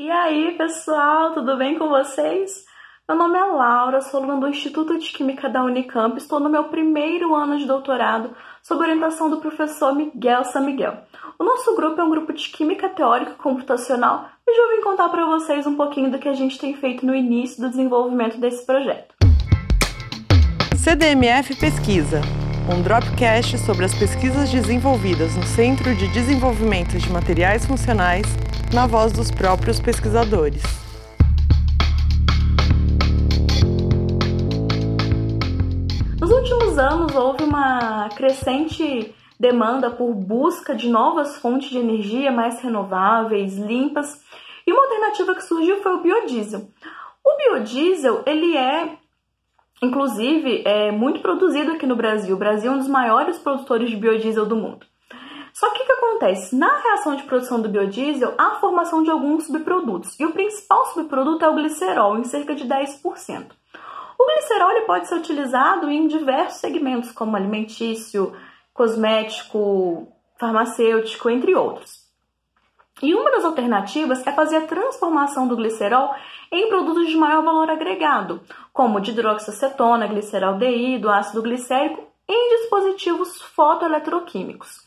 E aí, pessoal, tudo bem com vocês? Meu nome é Laura, sou aluna do Instituto de Química da Unicamp, estou no meu primeiro ano de doutorado sob orientação do professor Miguel San Miguel. O nosso grupo é um grupo de Química Teórica e Computacional e já vim contar para vocês um pouquinho do que a gente tem feito no início do desenvolvimento desse projeto. CDMF Pesquisa, um dropcast sobre as pesquisas desenvolvidas no Centro de Desenvolvimento de Materiais Funcionais na voz dos próprios pesquisadores. Nos últimos anos, houve uma crescente demanda por busca de novas fontes de energia mais renováveis, limpas, e uma alternativa que surgiu foi o biodiesel. O biodiesel, ele é inclusive é muito produzido aqui no Brasil. O Brasil é um dos maiores produtores de biodiesel do mundo. Só que o que acontece? Na reação de produção do biodiesel, há a formação de alguns subprodutos, e o principal subproduto é o glicerol, em cerca de 10%. O glicerol ele pode ser utilizado em diversos segmentos, como alimentício, cosmético, farmacêutico, entre outros. E uma das alternativas é fazer a transformação do glicerol em produtos de maior valor agregado, como hidroxacetona, gliceraldeído, ácido glicérico, em dispositivos fotoeletroquímicos.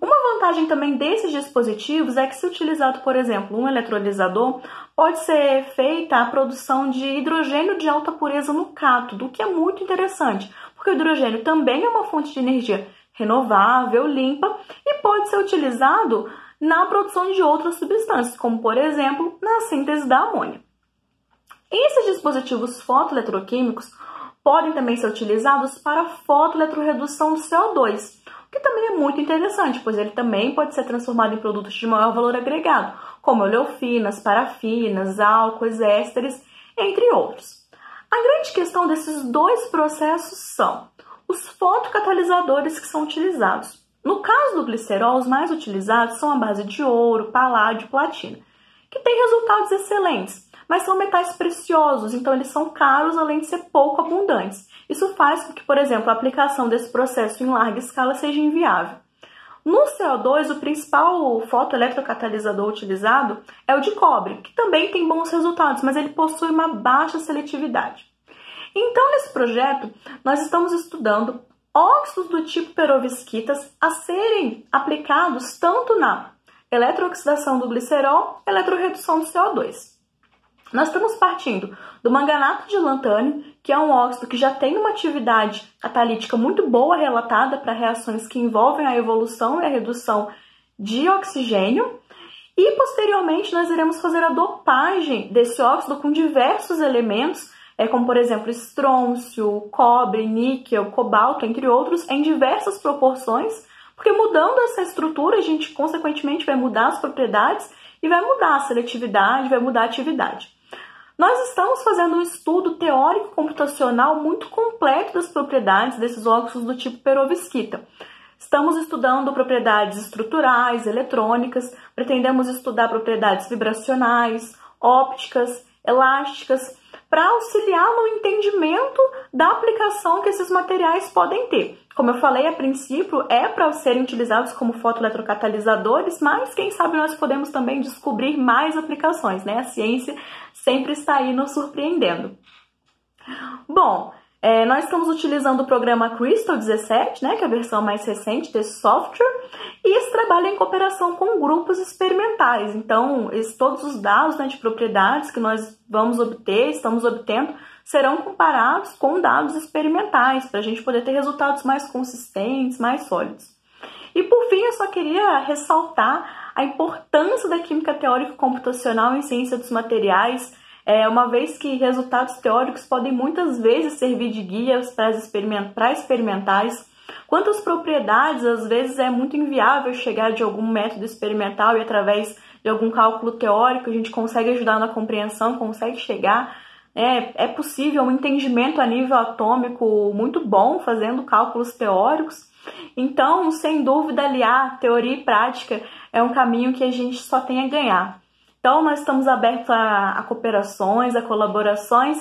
Uma vantagem também desses dispositivos é que, se utilizado, por exemplo, um eletrolisador, pode ser feita a produção de hidrogênio de alta pureza no cátodo, o que é muito interessante, porque o hidrogênio também é uma fonte de energia renovável, limpa e pode ser utilizado na produção de outras substâncias, como por exemplo na síntese da amônia. Esses dispositivos fotoeletroquímicos podem também ser utilizados para fotoeletroredução do CO2, que também é muito interessante, pois ele também pode ser transformado em produtos de maior valor agregado, como oleofinas, parafinas, álcoois, ésteres, entre outros. A grande questão desses dois processos são os fotocatalisadores que são utilizados. No caso do glicerol, os mais utilizados são a base de ouro, paládio e platina, que têm resultados excelentes, mas são metais preciosos, então eles são caros além de ser pouco abundantes. Isso faz com que, por exemplo, a aplicação desse processo em larga escala seja inviável. No CO2, o principal fotoeletrocatalisador utilizado é o de cobre, que também tem bons resultados, mas ele possui uma baixa seletividade. Então, nesse projeto, nós estamos estudando óxidos do tipo perovskitas a serem aplicados tanto na eletrooxidação do glicerol eletroredução do CO2. Nós estamos partindo do manganato de lantânio, que é um óxido que já tem uma atividade catalítica muito boa relatada para reações que envolvem a evolução e a redução de oxigênio. E posteriormente nós iremos fazer a dopagem desse óxido com diversos elementos, é, como por exemplo estrôncio, cobre, níquel, cobalto, entre outros, em diversas proporções, porque mudando essa estrutura a gente consequentemente vai mudar as propriedades e vai mudar a seletividade, vai mudar a atividade. Nós estamos fazendo um estudo teórico computacional muito completo das propriedades desses óxidos do tipo perovskita. Estamos estudando propriedades estruturais, eletrônicas, pretendemos estudar propriedades vibracionais, ópticas, elásticas, para auxiliar no entendimento da aplicação que esses materiais podem ter. Como eu falei a princípio, é para serem utilizados como fotoeletrocatalisadores, mas quem sabe nós podemos também descobrir mais aplicações, né? A ciência sempre está aí nos surpreendendo. Bom, é, nós estamos utilizando o programa Crystal 17, né, que é a versão mais recente desse software, e esse trabalho é em cooperação com grupos experimentais. Então, esse, todos os dados né, de propriedades que nós vamos obter, estamos obtendo, serão comparados com dados experimentais, para a gente poder ter resultados mais consistentes, mais sólidos. E por fim, eu só queria ressaltar a importância da química teórica computacional em ciência dos materiais, é, uma vez que resultados teóricos podem muitas vezes servir de guias para experiment experimentais. Quanto às propriedades, às vezes é muito inviável chegar de algum método experimental e através de algum cálculo teórico a gente consegue ajudar na compreensão, consegue chegar. É, é possível um entendimento a nível atômico muito bom fazendo cálculos teóricos. Então, sem dúvida, aliar teoria e prática é um caminho que a gente só tem a ganhar. Então, nós estamos abertos a, a cooperações, a colaborações.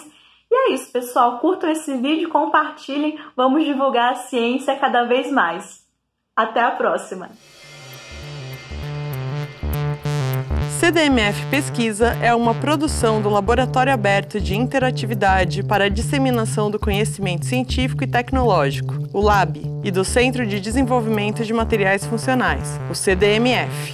E é isso, pessoal. Curtam esse vídeo, compartilhem. Vamos divulgar a ciência cada vez mais. Até a próxima! CDMF Pesquisa é uma produção do Laboratório Aberto de Interatividade para a Disseminação do Conhecimento Científico e Tecnológico, o LAB, e do Centro de Desenvolvimento de Materiais Funcionais, o CDMF.